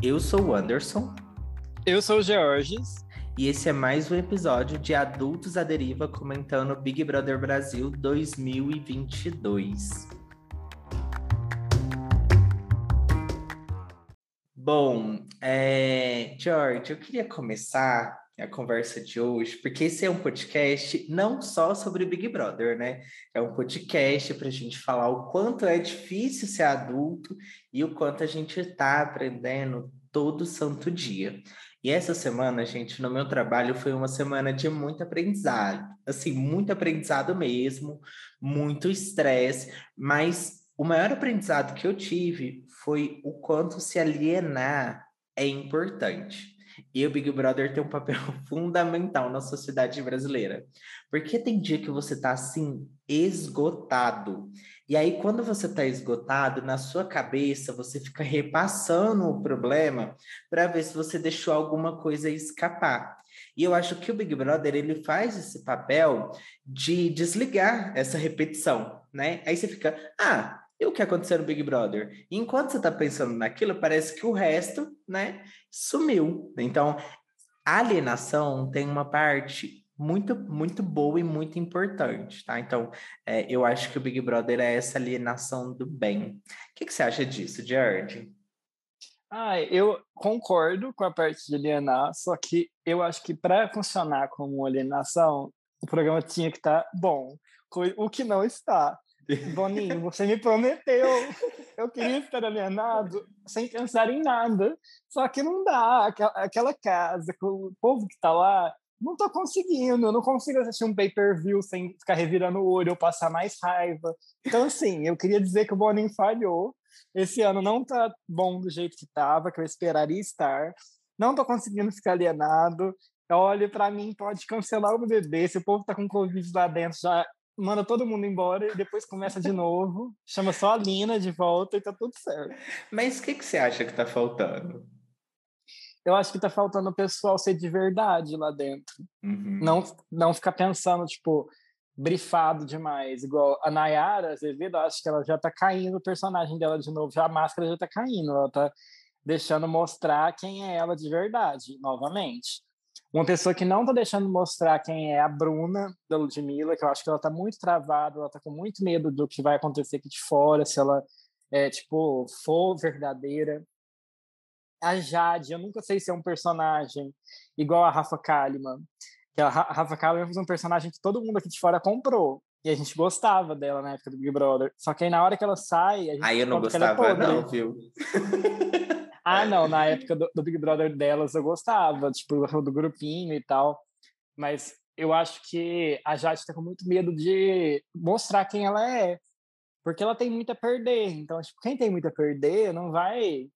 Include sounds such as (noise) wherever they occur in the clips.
Eu sou o Anderson. Eu sou o Georges. E esse é mais um episódio de Adultos à Deriva comentando Big Brother Brasil 2022. Bom, é... George, eu queria começar a conversa de hoje, porque esse é um podcast não só sobre Big Brother, né? É um podcast para a gente falar o quanto é difícil ser adulto e o quanto a gente está aprendendo todo santo dia. E essa semana, gente, no meu trabalho foi uma semana de muito aprendizado, assim, muito aprendizado mesmo, muito estresse, mas o maior aprendizado que eu tive foi o quanto se alienar é importante. E o Big Brother tem um papel (laughs) fundamental na sociedade brasileira. Porque tem dia que você tá assim, esgotado. E aí, quando você está esgotado, na sua cabeça, você fica repassando o problema para ver se você deixou alguma coisa escapar. E eu acho que o Big Brother ele faz esse papel de desligar essa repetição, né? Aí você fica, ah, e o que aconteceu no Big Brother? Enquanto você está pensando naquilo, parece que o resto, né, sumiu. Então, alienação tem uma parte muito, muito boa e muito importante, tá? Então, é, eu acho que o Big Brother é essa alienação do bem. O que, que você acha disso, Jared? Ah, eu concordo com a parte de alienar, só que eu acho que para funcionar como alienação, o programa tinha que estar tá bom, o que não está. Boninho, você me prometeu. Eu queria estar alienado sem pensar em nada. Só que não dá. Aquela casa, o povo que está lá, não estou conseguindo. Eu não consigo assistir um pay-per-view sem ficar revirando o olho ou passar mais raiva. Então, assim, eu queria dizer que o Boninho falhou. Esse ano não tá bom do jeito que estava, que eu esperaria estar. Não estou conseguindo ficar alienado. Olha, para mim, pode cancelar o bebê. Se o povo tá com Covid lá dentro, já manda todo mundo embora e depois começa de novo, chama só a Lina de volta e tá tudo certo. Mas o que, que você acha que tá faltando? Eu acho que tá faltando o pessoal ser de verdade lá dentro. Uhum. Não, não ficar pensando, tipo, brifado demais. Igual a Nayara Azevedo, acho que ela já tá caindo o personagem dela de novo, já a máscara já tá caindo, ela tá deixando mostrar quem é ela de verdade, novamente. Uma pessoa que não está deixando mostrar quem é a Bruna da Ludmilla, que eu acho que ela está muito travada, ela está com muito medo do que vai acontecer aqui de fora, se ela é, tipo, for verdadeira. A Jade, eu nunca sei se é um personagem igual a Rafa Kalimann, que a Rafa Kalimann foi um personagem que todo mundo aqui de fora comprou. E a gente gostava dela na época do Big Brother. Só que aí na hora que ela sai. Aí eu não é gostava, é não, viu? (laughs) Ah, não, na época do, do, Big Brother delas eu gostava, tipo, do grupinho e tal. Mas eu acho que a Jade tá com muito medo de mostrar quem ela é. Porque ela tem muito a perder. Então, tipo, quem tem muito a perder não vai.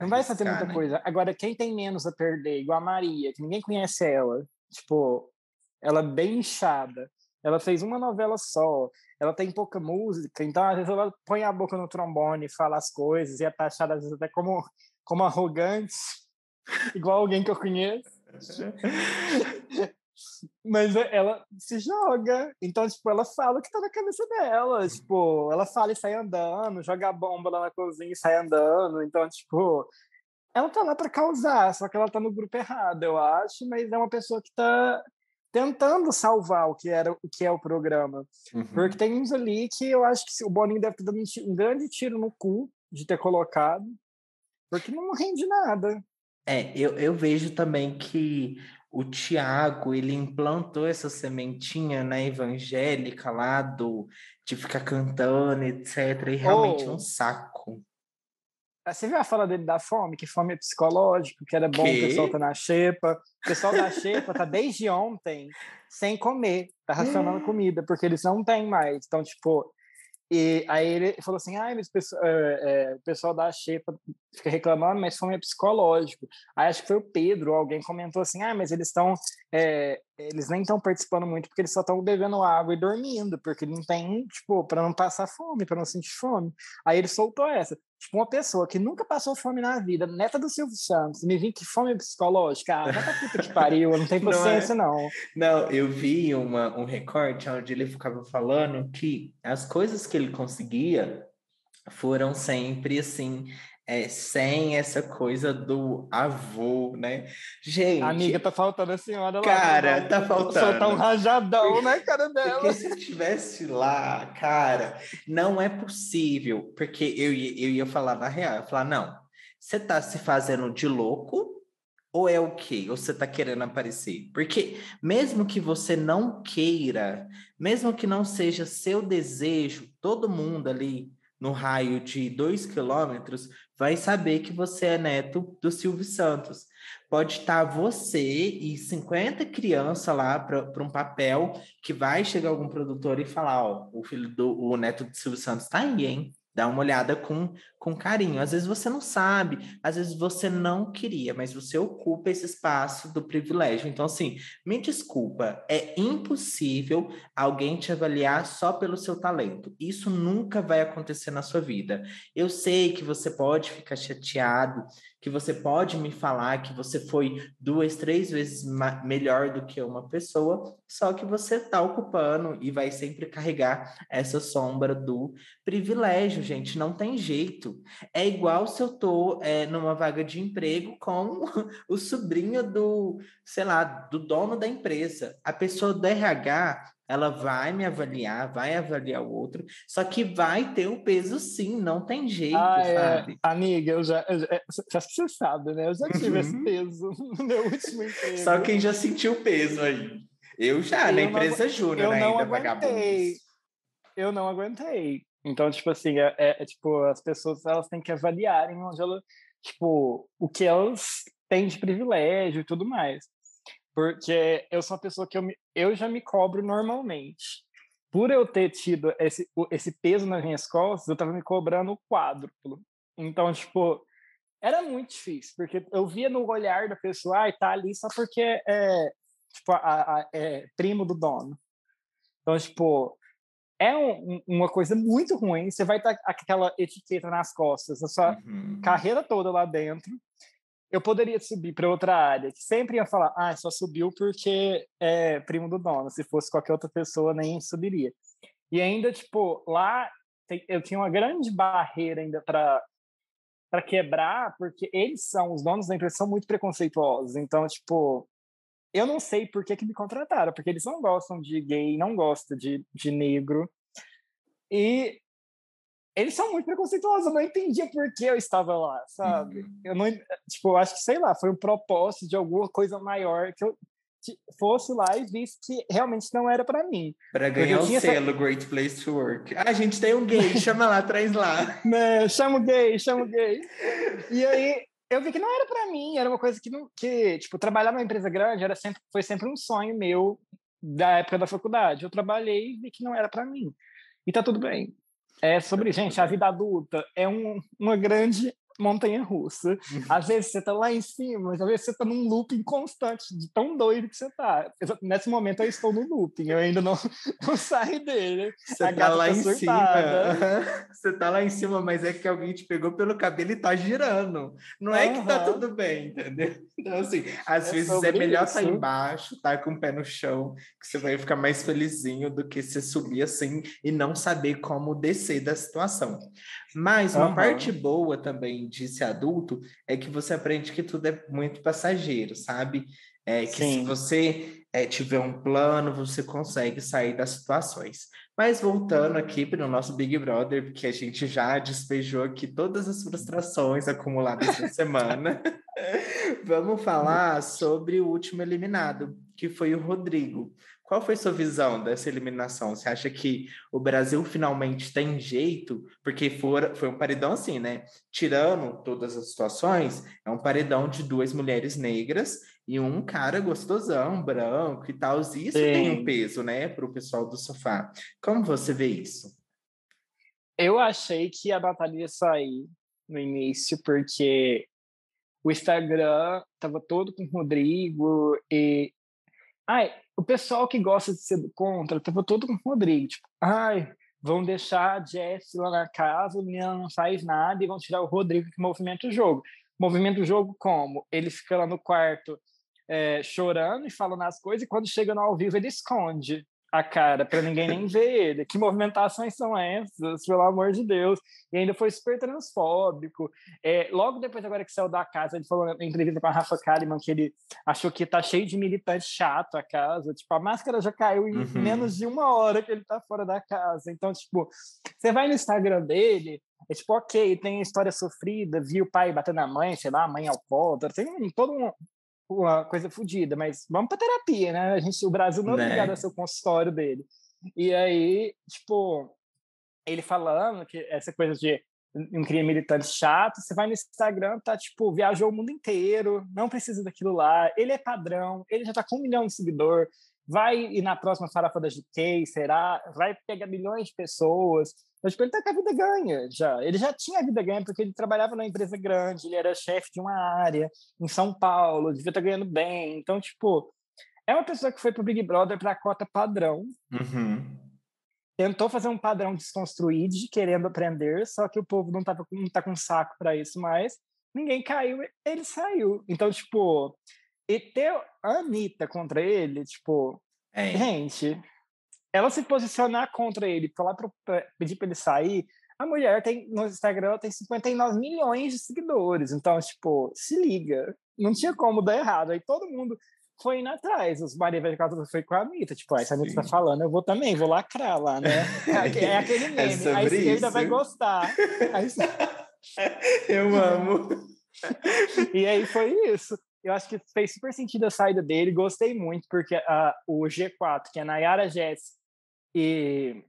Não vai fazer muita né? coisa. Agora, quem tem menos a perder, igual a Maria, que ninguém conhece ela, tipo, ela é bem inchada. Ela fez uma novela só, ela tem pouca música, então às vezes ela põe a boca no trombone, fala as coisas e é taxada às vezes até como, como arrogante, (laughs) igual alguém que eu conheço. Mas ela se joga, então, tipo, ela fala o que tá na cabeça dela, tipo, ela fala e sai andando, joga a bomba lá na cozinha e sai andando, então, tipo, ela tá lá para causar, só que ela tá no grupo errado, eu acho, mas é uma pessoa que tá tentando salvar o que era o que é o programa. Uhum. Porque tem uns ali que eu acho que o Boninho deve ter dado um grande tiro no cu de ter colocado, porque não rende nada. É, eu, eu vejo também que o Tiago, ele implantou essa sementinha na né, evangélica lá do, de ficar cantando, etc. E realmente oh, é um saco. Ah, você viu a fala dele da fome? Que fome é psicológico, que era bom que? o pessoal tá na xepa. O pessoal da xepa tá desde ontem sem comer, tá racionando (gasps) comida, porque eles não têm mais. Então, tipo, e aí ele falou assim, ah, é, é, o pessoal da Xepa fica reclamando, mas fome é psicológico. Aí acho que foi o Pedro, alguém comentou assim, ah, mas eles estão, é, eles nem estão participando muito porque eles só estão bebendo água e dormindo, porque não tem, tipo, para não passar fome, para não sentir fome. Aí ele soltou essa. Tipo, uma pessoa que nunca passou fome na vida, neta do Silvio Santos, me vi que fome psicológica, ah, pra puta que pariu, eu não tenho paciência, (laughs) não, é... não. Não, eu vi uma, um recorte onde ele ficava falando que as coisas que ele conseguia foram sempre assim, é, sem essa coisa do avô, né? Gente. Amiga, tá faltando a senhora lá. Cara, tá faltando. Soltar um rajadão na cara dela. Porque se estivesse lá, cara, não é possível. Porque eu, eu ia falar na real, eu ia falar, não, você tá se fazendo de louco ou é o quê? Ou você tá querendo aparecer? Porque mesmo que você não queira, mesmo que não seja seu desejo, todo mundo ali no raio de dois quilômetros vai saber que você é neto do Silvio Santos. Pode estar você e 50 crianças lá para um papel que vai chegar algum produtor e falar: Ó, o filho do o neto do Silvio Santos está aí, hein? Dá uma olhada com, com carinho. Às vezes você não sabe, às vezes você não queria, mas você ocupa esse espaço do privilégio. Então, assim, me desculpa, é impossível alguém te avaliar só pelo seu talento. Isso nunca vai acontecer na sua vida. Eu sei que você pode ficar chateado, que você pode me falar que você foi duas, três vezes melhor do que uma pessoa, só que você está ocupando e vai sempre carregar essa sombra do privilégio, gente. Não tem jeito. É igual se eu tô é, numa vaga de emprego com (laughs) o sobrinho do, sei lá, do dono da empresa. A pessoa do RH ela vai me avaliar, vai avaliar o outro, só que vai ter um peso sim, não tem jeito, ah, é. sabe? É. Amiga, eu já, eu já, acho que você sabe, né? Eu já tive uhum. esse peso (laughs) no meu último emprego. Só quem já sentiu o peso aí. Eu já, eu na empresa júnior ainda, não aguentei. Eu não aguentei. Então, tipo assim, é, é, é, tipo, as pessoas elas têm que avaliarem onde ela, tipo, o que elas têm de privilégio e tudo mais. Porque eu sou uma pessoa que eu, me, eu já me cobro normalmente. Por eu ter tido esse, esse peso nas minhas costas, eu estava me cobrando o quádruplo. Então, tipo, era muito difícil, porque eu via no olhar da pessoa, ah, tá ali só porque é, tipo, a, a, é primo do dono. Então, tipo, é um, uma coisa muito ruim. Você vai estar aquela etiqueta nas costas, a sua uhum. carreira toda lá dentro eu poderia subir para outra área, que sempre ia falar, ah, só subiu porque é primo do dono, se fosse qualquer outra pessoa nem subiria. E ainda, tipo, lá eu tinha uma grande barreira ainda para para quebrar, porque eles são, os donos da empresa são muito preconceituosos. Então, tipo, eu não sei por que, que me contrataram, porque eles não gostam de gay, não gostam de, de negro. E eles são muito preconceituosos, eu não entendia por que eu estava lá, sabe? Uhum. Eu não, tipo, eu acho que, sei lá, foi um propósito de alguma coisa maior que eu fosse lá e visse que realmente não era para mim. Para ganhar o selo essa... Great Place to Work. Ah, a gente tem um gay, chama lá, traz lá. (laughs) Né, chama o gay, chama o gay. E aí eu vi que não era para mim, era uma coisa que, não, que tipo, trabalhar numa empresa grande era sempre, foi sempre um sonho meu da época da faculdade. Eu trabalhei e vi que não era para mim. E tá tudo bem. É sobre, gente, a vida adulta é um, uma grande montanha russa. Uhum. Às vezes você tá lá em cima, às vezes você tá num looping constante, de tão doido que você tá. Nesse momento eu estou no looping, eu ainda não, (laughs) não saio dele. Você a tá lá tá em surtada. cima. (laughs) Você tá lá em cima, mas é que alguém te pegou pelo cabelo e tá girando. Não é uhum. que tá tudo bem, entendeu? (laughs) Então, assim, às é vezes é melhor estar tá embaixo, tá com o pé no chão, que você vai ficar mais felizinho do que você subir assim e não saber como descer da situação. Mas uma uhum. parte boa também de ser adulto é que você aprende que tudo é muito passageiro, sabe? É, que Sim. se você é, tiver um plano, você consegue sair das situações. Mas voltando aqui para o nosso Big Brother, porque a gente já despejou aqui todas as frustrações acumuladas na semana, (laughs) vamos falar sobre o último eliminado, que foi o Rodrigo. Qual foi sua visão dessa eliminação? Você acha que o Brasil finalmente tem jeito? Porque for, foi um paredão assim, né? Tirando todas as situações, é um paredão de duas mulheres negras e um cara gostosão, branco e tal. Isso Sim. tem um peso, né, para o pessoal do sofá. Como você vê isso? Eu achei que a batalha ia sair no início, porque o Instagram estava todo com o Rodrigo e Ai, o pessoal que gosta de ser contra tava todo com o Rodrigo, tipo, ai, vão deixar a Jess lá na casa, o menino não faz nada e vão tirar o Rodrigo que movimenta o jogo. Movimenta o jogo como? Ele fica lá no quarto é, chorando e falando as coisas e quando chega no ao vivo ele esconde a cara para ninguém nem ver ele. Que movimentações são essas, pelo amor de Deus? E ainda foi super transfóbico. É, logo depois, agora que saiu da casa, ele falou em entrevista com a Rafa Kalimann que ele achou que tá cheio de militante chato a casa. Tipo, a máscara já caiu em uhum. menos de uma hora que ele tá fora da casa. Então, tipo, você vai no Instagram dele, é tipo, ok, tem história sofrida, viu o pai batendo na mãe, sei lá, a mãe alcoólatra, tem todo um, uma coisa fodida, mas vamos pra terapia, né? A gente, o Brasil não é né? obrigado a ser o consultório dele. E aí, tipo, ele falando que essa coisa de um crime militante chato, você vai no Instagram, tá tipo, viajou o mundo inteiro, não precisa daquilo lá, ele é padrão, ele já tá com um milhão de seguidor, vai ir na próxima farofa da GK, será? Vai pegar milhões de pessoas. Mas tipo, ele tá com a vida ganha já. Ele já tinha a vida ganha porque ele trabalhava numa empresa grande, ele era chefe de uma área em São Paulo, devia estar tá ganhando bem. Então, tipo, é uma pessoa que foi pro Big Brother para a cota padrão. Uhum. Tentou fazer um padrão desconstruído, de querendo aprender, só que o povo não, tava, não tá com saco para isso mais. Ninguém caiu, ele saiu. Então, tipo, e ter a Anitta contra ele, tipo, é. gente, ela se posicionar contra ele, falar para pedir para ele sair, a mulher tem no Instagram ela tem 59 milhões de seguidores, então tipo, se liga, não tinha como dar errado. Aí todo mundo foi indo atrás. Os Maria Velha Casa foi com a Anitta, tipo, ah, essa Anitta tá falando, eu vou também, vou lacrar lá, né? (laughs) É, é aquele é meme, é a esquerda isso. vai gostar. (laughs) Eu amo. (laughs) e aí foi isso eu acho que fez super sentido a saída dele, gostei muito, porque uh, o G4, que é Nayara Jess e,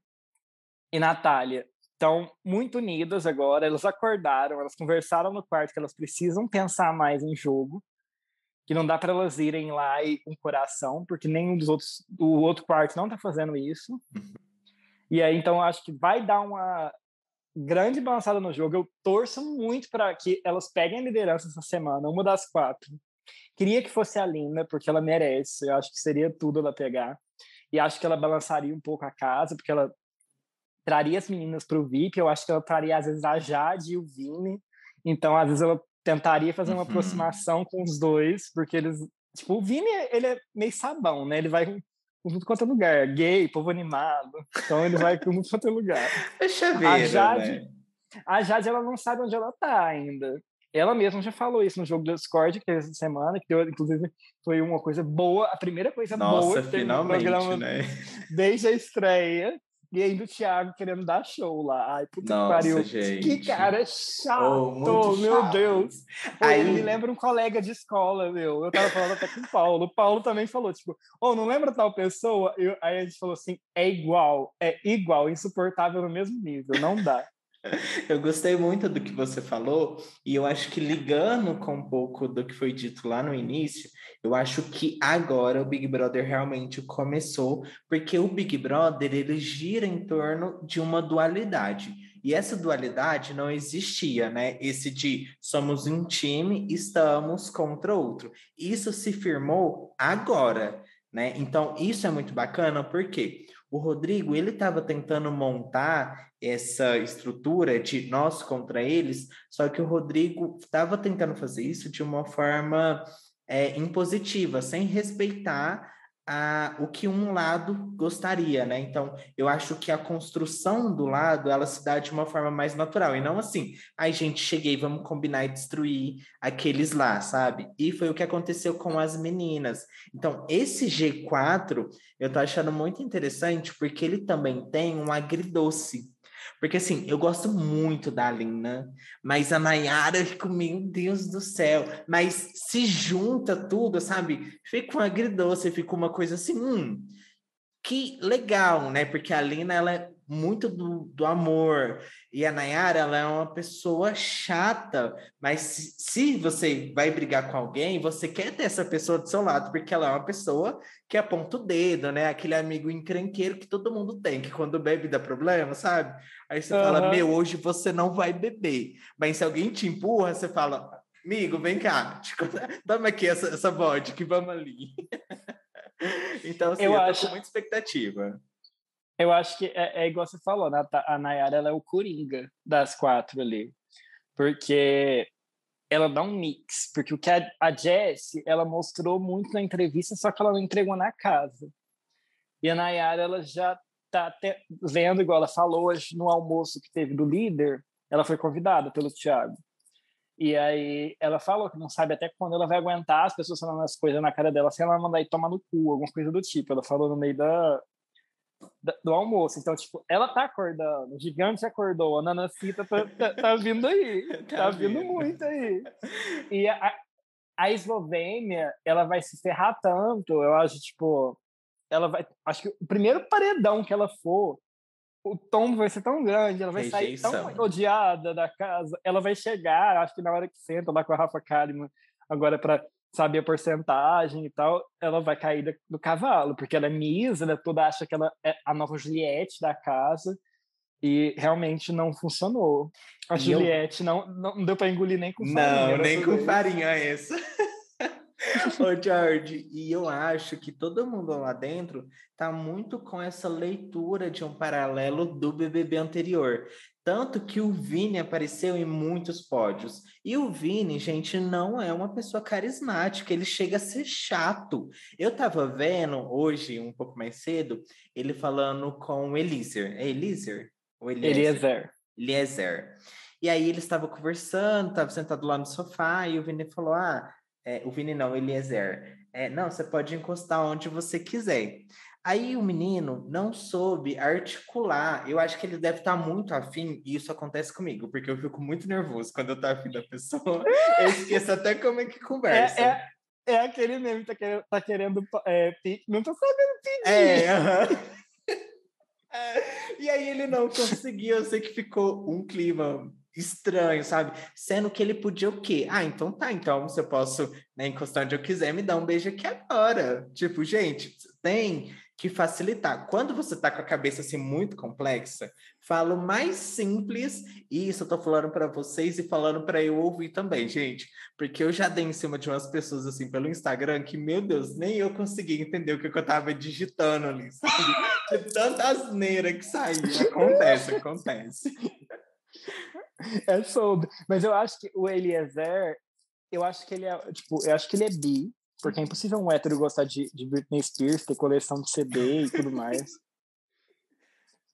e Natália, estão muito unidas agora, elas acordaram, elas conversaram no quarto que elas precisam pensar mais em jogo, que não dá para elas irem lá e com coração, porque nenhum dos outros, o outro quarto não está fazendo isso. Uhum. E aí, então, acho que vai dar uma grande balançada no jogo. Eu torço muito para que elas peguem a liderança essa semana, uma das quatro. Queria que fosse a Lina, porque ela merece. Eu acho que seria tudo ela pegar. E acho que ela balançaria um pouco a casa, porque ela traria as meninas para o VIP. Eu acho que ela traria, às vezes, a Jade e o Vini. Então, às vezes, ela tentaria fazer uma uhum. aproximação com os dois, porque eles. Tipo, o Vini, ele é meio sabão, né? Ele vai tudo quanto é lugar. Gay, povo animado. Então, ele vai com muito quanto é lugar. (laughs) Deixa eu ver. A Jade, né? a Jade, ela não sabe onde ela tá ainda. Ela mesma já falou isso no jogo do Discord que teve essa semana, que deu, inclusive foi uma coisa boa, a primeira coisa Nossa, boa que teve no programa né? desde a estreia. E ainda o Thiago querendo dar show lá. Ai, puta Nossa, que pariu. Gente. Que cara chato, oh, meu chato. Deus. Aí... Me lembra um colega de escola, meu. Eu tava falando até com o Paulo. O Paulo também falou, tipo, oh, não lembra tal pessoa? Eu, aí a gente falou assim, é igual, é igual, insuportável no mesmo nível, não dá. (laughs) Eu gostei muito do que você falou, e eu acho que ligando com um pouco do que foi dito lá no início, eu acho que agora o Big Brother realmente começou, porque o Big Brother ele gira em torno de uma dualidade. E essa dualidade não existia, né? Esse de somos um time, estamos contra outro. Isso se firmou agora, né? Então, isso é muito bacana, porque o Rodrigo, ele estava tentando montar essa estrutura de nós contra eles, só que o Rodrigo estava tentando fazer isso de uma forma é, impositiva, sem respeitar a, o que um lado gostaria, né? Então, eu acho que a construção do lado, ela se dá de uma forma mais natural, e não assim, ai, gente, cheguei, vamos combinar e destruir aqueles lá, sabe? E foi o que aconteceu com as meninas. Então, esse G4, eu tô achando muito interessante, porque ele também tem um agridoce, porque assim, eu gosto muito da Lina, mas a Nayara, eu fico, meu Deus do céu. Mas se junta tudo, sabe? Fica um agridoce, fica uma coisa assim, hum, que legal, né? Porque a Lina, ela é muito do, do amor. E a Nayara, ela é uma pessoa chata, mas se, se, você vai brigar com alguém, você quer ter essa pessoa do seu lado, porque ela é uma pessoa que aponta o dedo, né? Aquele amigo encrenqueiro que todo mundo tem, que quando bebe dá problema, sabe? Aí você uhum. fala, meu, hoje você não vai beber. Mas se alguém te empurra, você fala, amigo, vem cá, (laughs) toma aqui essa, essa vodka, vamos ali. (laughs) então, assim, eu, eu acho... com muita expectativa. Eu acho que é, é igual você falou, né? a Nayara ela é o coringa das quatro ali. Porque ela dá um mix. Porque o que a, a Jessie, ela mostrou muito na entrevista, só que ela não entregou na casa. E a Nayara, ela já tá até vendo, igual ela falou hoje no almoço que teve do líder, ela foi convidada pelo Thiago. E aí ela falou que não sabe até quando ela vai aguentar as pessoas falando as coisas na cara dela, sem ela mandar ir tomar no cu, alguma coisa do tipo. Ela falou no meio da do almoço. Então, tipo, ela tá acordando, o gigante acordou, a Nanacita tá, tá, tá vindo aí, (laughs) tá, tá vindo muito aí. (laughs) E a, a Eslovênia, ela vai se ferrar tanto, eu acho, tipo, ela vai, acho que o primeiro paredão que ela for, o tom vai ser tão grande, ela vai Rejeição. sair tão odiada da casa, ela vai chegar, acho que na hora que senta lá com a Rafa Kalimann, agora para saber a porcentagem e tal, ela vai cair do cavalo, porque ela é misa, ela toda acha que ela é a nova Juliette da casa, e realmente não funcionou. A e Juliette eu... não, não deu para engolir nem com farinha. Não, nem com farinha essa. (laughs) Ô, George, e eu acho que todo mundo lá dentro tá muito com essa leitura de um paralelo do BBB anterior. Tanto que o Vini apareceu em muitos pódios. E o Vini, gente, não é uma pessoa carismática, ele chega a ser chato. Eu tava vendo hoje, um pouco mais cedo, ele falando com o Eliezer. É Eliezer? Ou Eliezer? Eliezer. E aí eles estavam conversando, estavam sentado lá no sofá, e o Vini falou: Ah, é, o Vini não, Eliezer. É, não, você pode encostar onde você quiser. Aí o menino não soube articular. Eu acho que ele deve estar muito afim, e isso acontece comigo, porque eu fico muito nervoso quando eu tô afim da pessoa. (laughs) eu esqueço até como é que conversa. É, é, é aquele mesmo que tá querendo, tá querendo é, não tô sabendo pedir. É, uh (laughs) -huh. e aí ele não conseguiu, eu sei que ficou um clima estranho, sabe? Sendo que ele podia o quê? Ah, então tá, então se eu posso né, encostar onde eu quiser, me dar um beijo aqui agora. Tipo, gente, tem que facilitar. Quando você tá com a cabeça assim muito complexa, falo mais simples, e isso eu tô falando para vocês e falando para eu ouvir também, gente, porque eu já dei em cima de umas pessoas assim pelo Instagram que, meu Deus, nem eu consegui entender o que eu tava digitando ali, sabe? De tanta asneira que saía. Acontece, acontece. é sobre. Mas eu acho que o Eliezer, eu acho que ele é, tipo, eu acho que ele é bi, porque é impossível um hétero gostar de, de Britney Spears, ter coleção de CD e tudo mais. (laughs)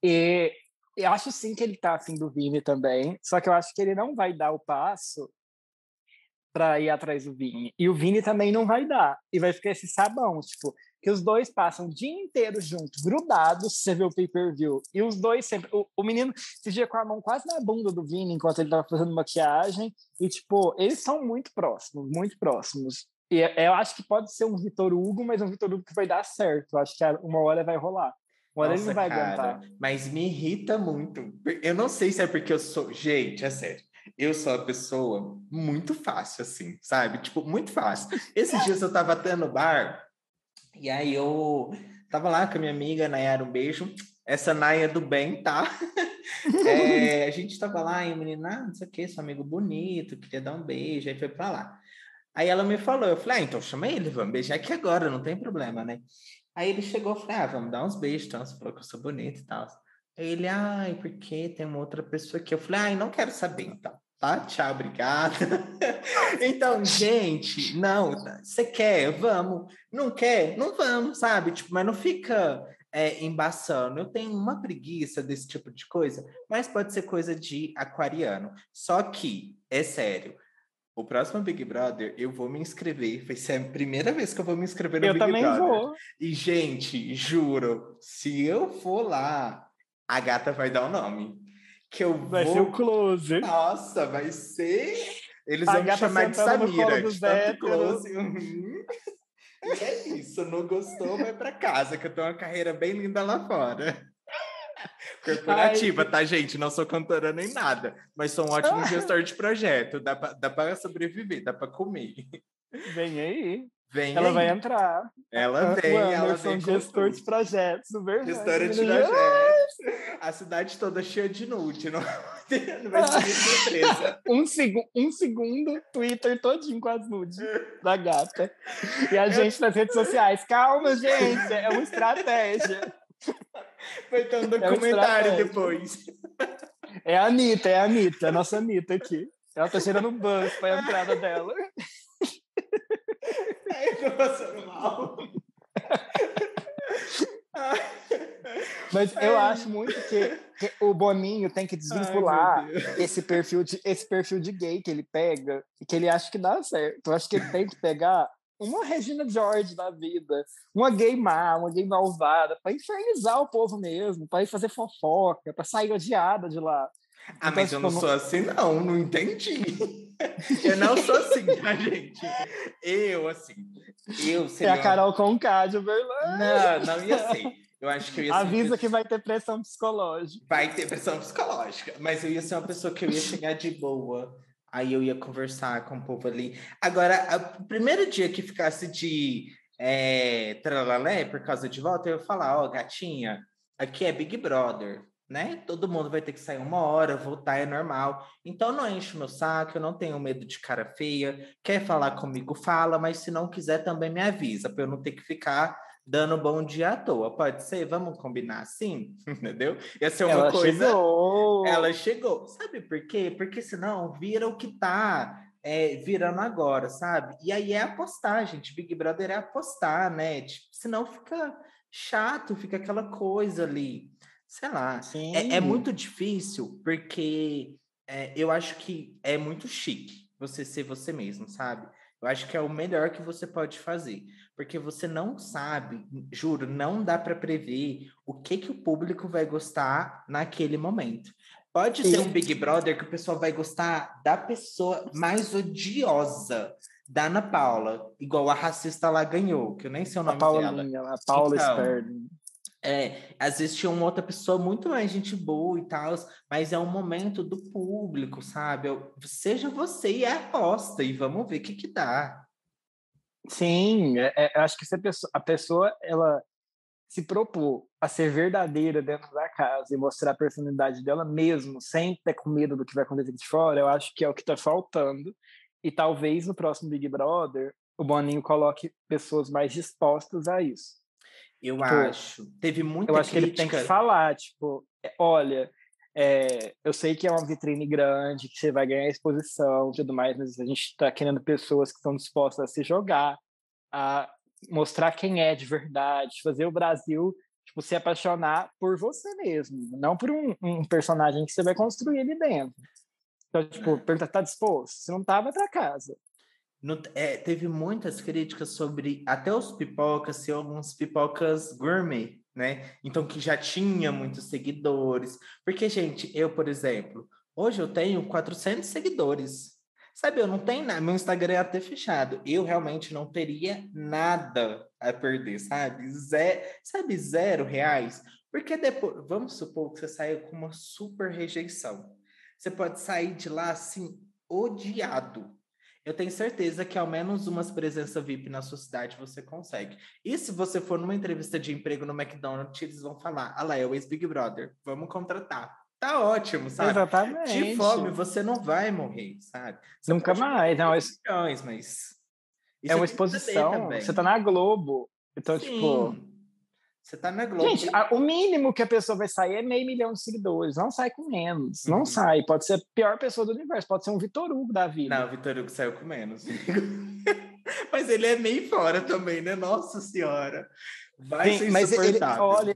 E eu acho sim que ele tá afim do Vini também, só que eu acho que ele não vai dar o passo para ir atrás do Vini. E o Vini também não vai dar. E vai ficar esse sabão, tipo, que os dois passam o dia inteiro juntos, grudados, você vê o pay-per-view. E os dois sempre. O, o menino se dia com a mão quase na bunda do Vini enquanto ele tava fazendo maquiagem. E, tipo, eles são muito próximos, muito próximos. E eu acho que pode ser um Vitor Hugo, mas um Vitor Hugo que vai dar certo. Eu acho que uma hora vai rolar. Uma hora Nossa, ele não vai cara, aguentar. Mas me irrita muito. Eu não sei se é porque eu sou. Gente, é sério. Eu sou uma pessoa muito fácil, assim, sabe? Tipo, muito fácil. Esses dias eu tava até no bar, e aí eu tava lá com a minha amiga Nayara, um beijo. Essa Naya do bem, tá? (laughs) é, a gente tava lá e o menino, ah, não sei o que, seu amigo bonito, queria dar um beijo, aí foi pra lá. Aí ela me falou, eu falei, ah, então chama ele, vamos beijar aqui agora, não tem problema, né? Aí ele chegou e falou, ah, vamos dar uns beijos, então você falou que eu sou bonito e tal. Aí ele, ai, porque tem uma outra pessoa aqui. Eu falei, ai, não quero saber, então tá? Tchau, obrigada. (laughs) então, gente, não, você quer, vamos. Não quer, não vamos, sabe? Tipo, mas não fica é, embaçando. Eu tenho uma preguiça desse tipo de coisa, mas pode ser coisa de aquariano. Só que, é sério, o próximo Big Brother, eu vou me inscrever. Vai ser a primeira vez que eu vou me inscrever no eu Big Brother. Eu também vou. E, gente, juro, se eu for lá, a gata vai dar o nome que eu vai vou... ser o close. Nossa, vai ser. Eles a vão me chamar de Samira, de tanto close. Uhum. E é isso, não gostou, vai para casa, que eu tenho uma carreira bem linda lá fora. Corporativa, Ai. tá, gente? Não sou cantora nem nada, mas sou um ótimo ah. (laughs) gestor de projeto. Dá pra, dá pra sobreviver, dá pra comer. Vem aí. Vem ela aí. vai entrar. Ela vem, ela vem. gestor de projetos, verdade. Gestora de projetos. A cidade toda (laughs) cheia de nude, não, (laughs) não vai ser surpresa. um, seg um segundo, Twitter todinho com as nudes da gata. E a gente nas redes sociais, calma, gente, é uma estratégia. Vai ter um documentário é depois. É a Anitta, é a Anitta, a nossa Anitta aqui. Ela tá cheirando um buzz pra entrada dela. (laughs) Aí tô passando mal. Mas eu acho muito que, que, o Boninho tem que desvincular Ai, esse perfil de esse perfil de gay que ele pega e que ele acha que dá certo. Eu acho que ele tem que pegar uma Regina George da vida, uma gay má, uma gay malvada, para infernizar o povo mesmo, para ir fazer fofoca, para sair odiada de lá. Ah, então, mas eu não sou assim, não, não entendi. (laughs) Eu não sou assim, tá, gente? Eu, assim, eu seria... É a Carol Conká de Uberlândia. Não, não ia ser. Eu acho que eu ia Avisa que vai ter pressão psicológica. Vai ter pressão psicológica, mas eu ia ser uma pessoa que eu ia chegar de boa. Aí eu ia conversar com o povo ali. Agora, o primeiro dia que ficasse de é, tralalé por causa de volta, eu ia falar, ó, oh, gatinha, aqui é Big Brother né? Todo mundo vai ter que sair uma hora, voltar, é normal. Então não enche meu saco, eu não tenho medo de cara feia. Quer falar comigo, fala, mas se não quiser também me avisa, para eu não ter que ficar dando bom dia à toa. Pode ser? Vamos combinar assim? (laughs) Entendeu? Ia ser uma Ela coisa. Chegou. Ela chegou. Sabe por quê? Porque senão vira o que tá. É, virando agora, sabe? E aí é apostar, gente. Big Brother é apostar, né? Tipo, senão fica chato, fica aquela coisa ali sei lá. É, é, muito difícil porque é, eu acho que é muito chique você ser você mesmo, sabe? Eu acho que é o melhor que você pode fazer, porque você não sabe, juro, não dá para prever o que que o público vai gostar naquele momento. Pode ser um Big Brother que o pessoal vai gostar da pessoa mais odiosa, da Ana Paula, igual a racista lá ganhou, que eu nem sei o nome a dela. A Paula então. É, às vezes tinha uma outra pessoa muito mais gente boa e tal, mas é um momento do público, sabe? Eu, seja você e é aposta, e vamos ver o que que dá. Sim, é, é, acho que se a pessoa, a pessoa, ela se propor a ser verdadeira dentro da casa e mostrar a personalidade dela mesmo, sem ter com medo do que vai acontecer de fora, eu acho que é o que está faltando. E talvez no próximo Big Brother o Boninho coloque pessoas mais dispostas a isso. Eu acho. Teve muita Eu acho crítica. que ele tem que falar, tipo, é, olha, é, eu sei que é uma vitrine grande, que você vai ganhar exposição e tudo mais, mas a gente está querendo pessoas que estão dispostas a se jogar, a mostrar quem é de verdade, fazer o Brasil tipo, se apaixonar por você mesmo, não por um, um personagem que você vai construir ali dentro. Então, tipo, é. pergunta, tá disposto? Se não tá, vai pra casa. No, é, teve muitas críticas sobre até os pipocas ser alguns pipocas gourmet, né? Então que já tinha muitos seguidores. Porque, gente, eu, por exemplo, hoje eu tenho 400 seguidores. Sabe, eu não tenho nada, meu Instagram é até fechado. Eu realmente não teria nada a perder, sabe? Zé, sabe, zero reais. Porque depois, vamos supor que você saiu com uma super rejeição. Você pode sair de lá assim, odiado eu tenho certeza que ao menos umas presença VIP na sua cidade você consegue. E se você for numa entrevista de emprego no McDonald's, eles vão falar: ah lá, é o ex-Big Brother, vamos contratar. Tá ótimo, sabe? Exatamente. De fome você não vai morrer, sabe? Você Nunca mais. Não, milhões, mas. é uma exposição. Você tá na Globo. Então, Sim. tipo você tá na Globo. Gente, a, o mínimo que a pessoa vai sair é meio milhão de seguidores. Não sai com menos. Uhum. Não sai. Pode ser a pior pessoa do universo. Pode ser um Vitor Hugo da vida. Não, o Vitor Hugo saiu com menos. (laughs) mas ele é meio fora também, né? Nossa Senhora. Vai Sim, ser mas ele, olha,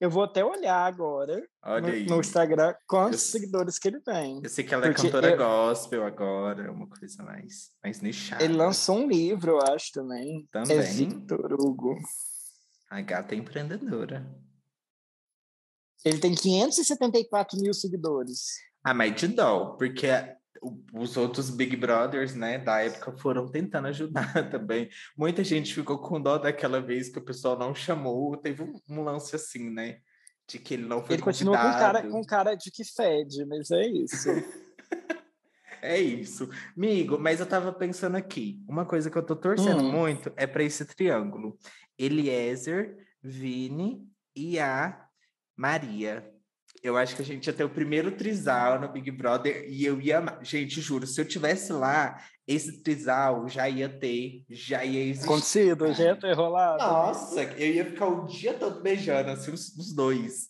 eu vou, até olhar agora no, no, Instagram quantos eu, seguidores que ele tem. Eu sei que ela é cantora eu, gospel agora, uma coisa mais, mais nichada. Ele lançou um livro, eu acho, também. Também. É Vitor Hugo. A gata é empreendedora. Ele tem 574 mil seguidores. Ah, mas de dó, porque os outros Big Brothers, né, da época foram tentando ajudar (laughs) também. Muita gente ficou com dó daquela vez que o pessoal não chamou. Teve um, lance assim, né? De que ele não foi Ele continua com cara, com cara de que fede, mas é isso. (laughs) é isso. Amigo, mas eu tava pensando aqui. Uma coisa que eu tô torcendo hum. muito é para esse triângulo. Eliezer, Vini e a Maria. Eu acho que a gente ia ter o primeiro trisal no Big Brother e eu ia. Gente, juro, se eu tivesse lá, esse trisal já ia ter, já ia existir. Acontecido, já ia ter rolado. Nossa, eu ia ficar o dia todo beijando, assim, os, os dois.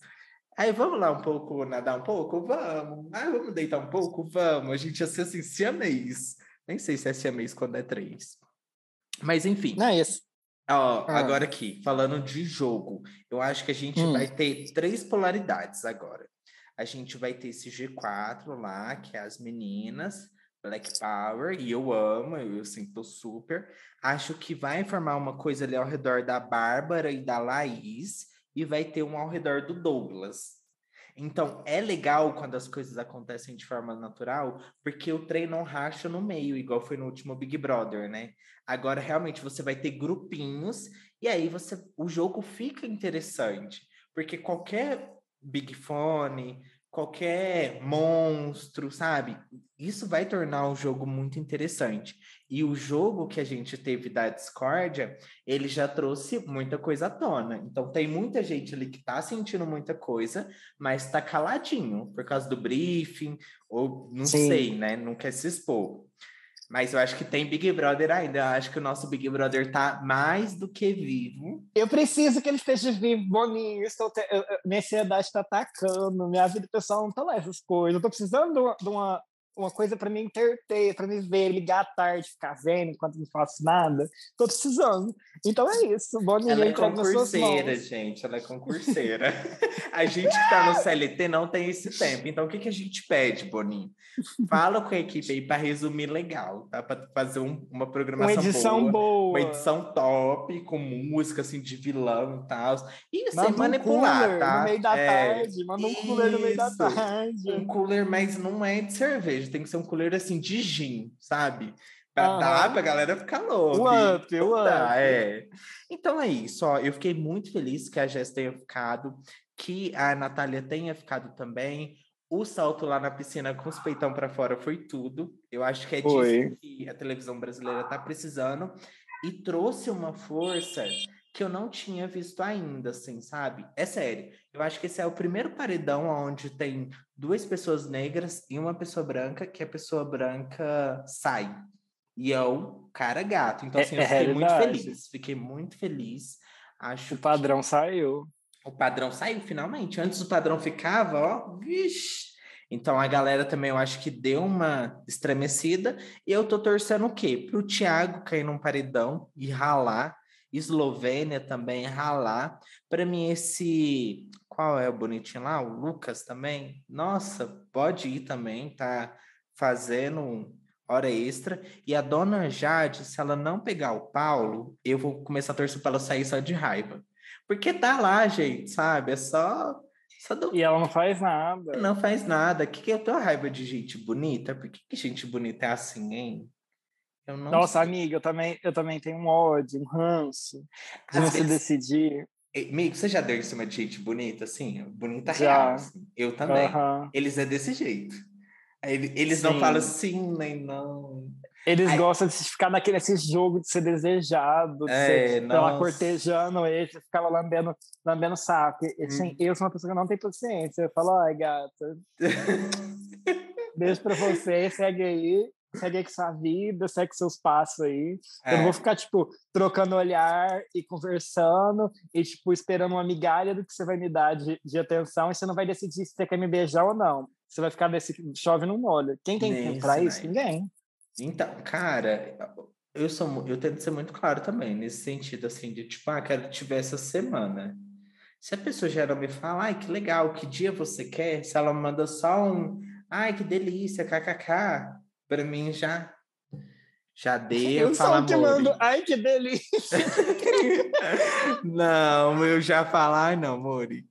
Aí, vamos lá um pouco, nadar um pouco? Vamos. Ah, vamos deitar um pouco? Vamos. A gente ia ser assim, siamês. Nem sei se é siamês quando é três. Mas, enfim. Não, esse, Ó, ah. agora aqui, falando de jogo, eu acho que a gente hum. vai ter três polaridades agora. A gente vai ter esse G4 lá, que é as meninas, Black Power, e eu amo, eu, eu sinto super. Acho que vai formar uma coisa ali ao redor da Bárbara e da Laís, e vai ter um ao redor do Douglas. Então, é legal quando as coisas acontecem de forma natural, porque o trem não racha no meio, igual foi no último Big Brother, né? Agora, realmente, você vai ter grupinhos, e aí você o jogo fica interessante. Porque qualquer Big Fone, qualquer monstro, sabe? Isso vai tornar o jogo muito interessante. E o jogo que a gente teve da Discordia, ele já trouxe muita coisa à tona. Então tem muita gente ali que tá sentindo muita coisa, mas tá caladinho por causa do briefing, ou não Sim. sei, né? Não quer se expor. Mas eu acho que tem Big Brother ainda. Eu acho que o nosso Big Brother tá mais do que vivo. Eu preciso que ele esteja vivo, Boninho. Estou te... Minha ansiedade está atacando. Minha vida pessoal não tá lá essas coisas. Eu tô precisando de uma, de uma uma coisa para me interter, para me ver, ligar à tarde, ficar vendo enquanto não faço nada. Tô precisando. Então é isso. Boa Ela é concurseira, gente. Ela é concurseira. (laughs) a gente que tá no CLT não tem esse tempo. Então o que, que a gente pede, Boninho? Fala com a equipe aí para resumir legal, tá? Para fazer um, uma programação uma edição boa, boa, Uma edição top, com música assim de vilão e tal. E sem manipular, um tá? No meio da é... tarde. Manda um cooler no meio da tarde. Um cooler, mas não é de cerveja cerveja, tem que ser um colher assim de gin, sabe? Pra uhum. dar pra galera ficar louca. O up, o up. É. Então é isso, ó. Eu fiquei muito feliz que a Jess tenha ficado, que a Natália tenha ficado também. O salto lá na piscina com os peitão para fora foi tudo. Eu acho que é disso que a televisão brasileira tá precisando. E trouxe uma força que eu não tinha visto ainda, assim, sabe? É sério. Eu acho que esse é o primeiro paredão onde tem duas pessoas negras e uma pessoa branca, que a pessoa branca sai. E é o cara gato. Então, é, assim, eu é fiquei muito feliz. Fiquei muito feliz. Acho o padrão que... saiu. O padrão saiu, finalmente. Antes o padrão ficava, ó, vixi. Então a galera também eu acho que deu uma estremecida. E eu tô torcendo o quê? Pro Thiago cair num paredão e ralar Eslovênia também, ralar. Para mim, esse. Qual é o bonitinho lá? O Lucas também. Nossa, pode ir também, tá fazendo hora extra. E a dona Jade, se ela não pegar o Paulo, eu vou começar a torcer para ela sair só de raiva. Porque tá lá, gente, sabe? É só. só do... E ela não faz nada. Não faz nada. O que, que eu tenho raiva de gente bonita? Por que, que gente bonita é assim, hein? Nossa, sei. amiga, eu também, eu também tenho um ódio, um ranço de você vezes... decidir. Amigo, você já deu em cima de gente bonita, assim? Bonita já. real. Assim. Eu também. Eles é desse jeito. Eles sim. não falam sim nem não. Eles Aí... gostam de ficar naquele esse jogo de ser desejado, de é, ser, lá cortejando ele, ficar lambendo, lambendo saco. E, assim, hum. Eu sou uma pessoa que não tem paciência. Eu falo, ai, gata. Beijo pra você, segue aí segue sua vida, segue seus passos aí. É. Eu não vou ficar, tipo, trocando olhar e conversando e, tipo, esperando uma migalha do que você vai me dar de, de atenção e você não vai decidir se você quer me beijar ou não. Você vai ficar desse chove no molho. Quem tem tempo pra isso? Ninguém. Então, cara, eu sou eu tento ser muito claro também, nesse sentido, assim, de tipo, ah, quero que tivesse essa semana. Se a pessoa já não me fala, ai, que legal, que dia você quer? Se ela manda só um, ai, que delícia, kkk, para mim já já deu. Eu falo que mando, ai que delícia. (laughs) não, eu já falo, ai não, Mori.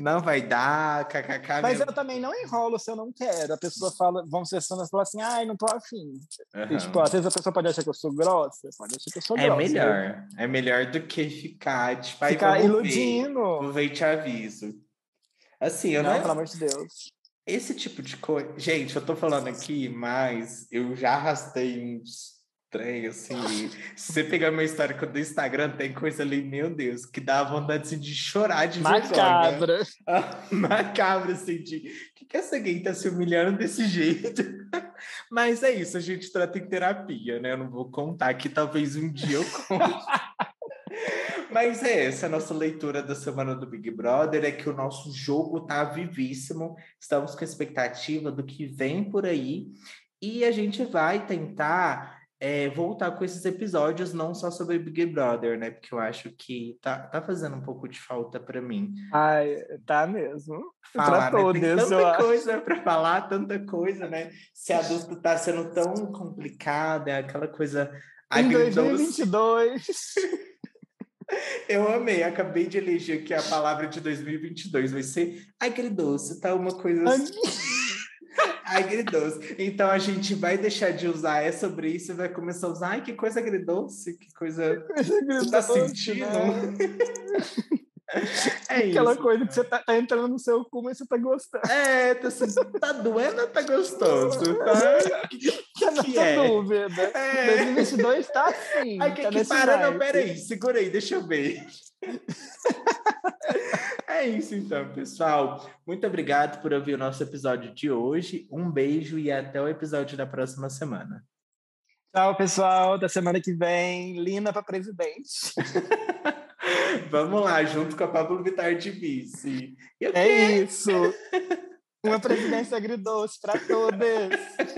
Não vai dar, kkk. Mas meu... eu também não enrolo se eu não quero. A pessoa fala, vão ser cenas fala assim, ai, não tô afim. Uhum. E, tipo, às vezes a pessoa pode achar que eu sou grossa, pode achar que eu sou é grossa. É melhor. É melhor do que ficar, tipo, ficar iludindo. Ver, vou ver e te aviso. Assim, eu não. Não, pelo amor de Deus. Esse tipo de coisa. Gente, eu tô falando aqui, mas eu já arrastei uns trem, assim. Se você pegar meu histórico do Instagram, tem coisa ali, meu Deus, que dá vontade assim, de chorar de Macabra. vergonha. (laughs) Macabra, assim, de. Que, que essa gay tá se humilhando desse jeito? (laughs) Mas é isso, a gente trata em terapia, né? Eu não vou contar que talvez um dia eu conte. (laughs) Mas é essa a nossa leitura da semana do Big Brother, é que o nosso jogo tá vivíssimo, estamos com expectativa do que vem por aí, e a gente vai tentar é, voltar com esses episódios, não só sobre Big Brother, né? Porque eu acho que tá, tá fazendo um pouco de falta para mim. Ai, tá mesmo. Falar, né? Tem tanta coisa para falar, tanta coisa, né? Se adulto tá sendo tão complicado, é aquela coisa. Em 2022. (laughs) Eu amei, acabei de eleger que a palavra de 2022 vai ser agridoce, tá? Uma coisa assim. (laughs) agridoce. Então a gente vai deixar de usar é sobre isso e vai começar a usar. Ai, que coisa agridoce, que coisa. Que coisa agridoce, Você tá sentindo? Né? (laughs) É Aquela isso. coisa que você tá, tá, entrando no seu cu, mas você tá gostando. É, tá, tá doendo ou tá gostoso? (laughs) Tá? Que, que, que é? dúvida. É. 2022 tá assim. Ai, que, tá que para, não, peraí, segura aí, deixa eu ver. (laughs) É isso então, pessoal. Muito obrigado por ouvir o nosso episódio de hoje. Um beijo e até o episódio da próxima semana. Tchau, pessoal. Da semana que vem, Lina para presidente. (laughs) Vamos lá, junto com a Pablo Vittar de vice. É isso. Uma presidência agridoce para todos. (laughs)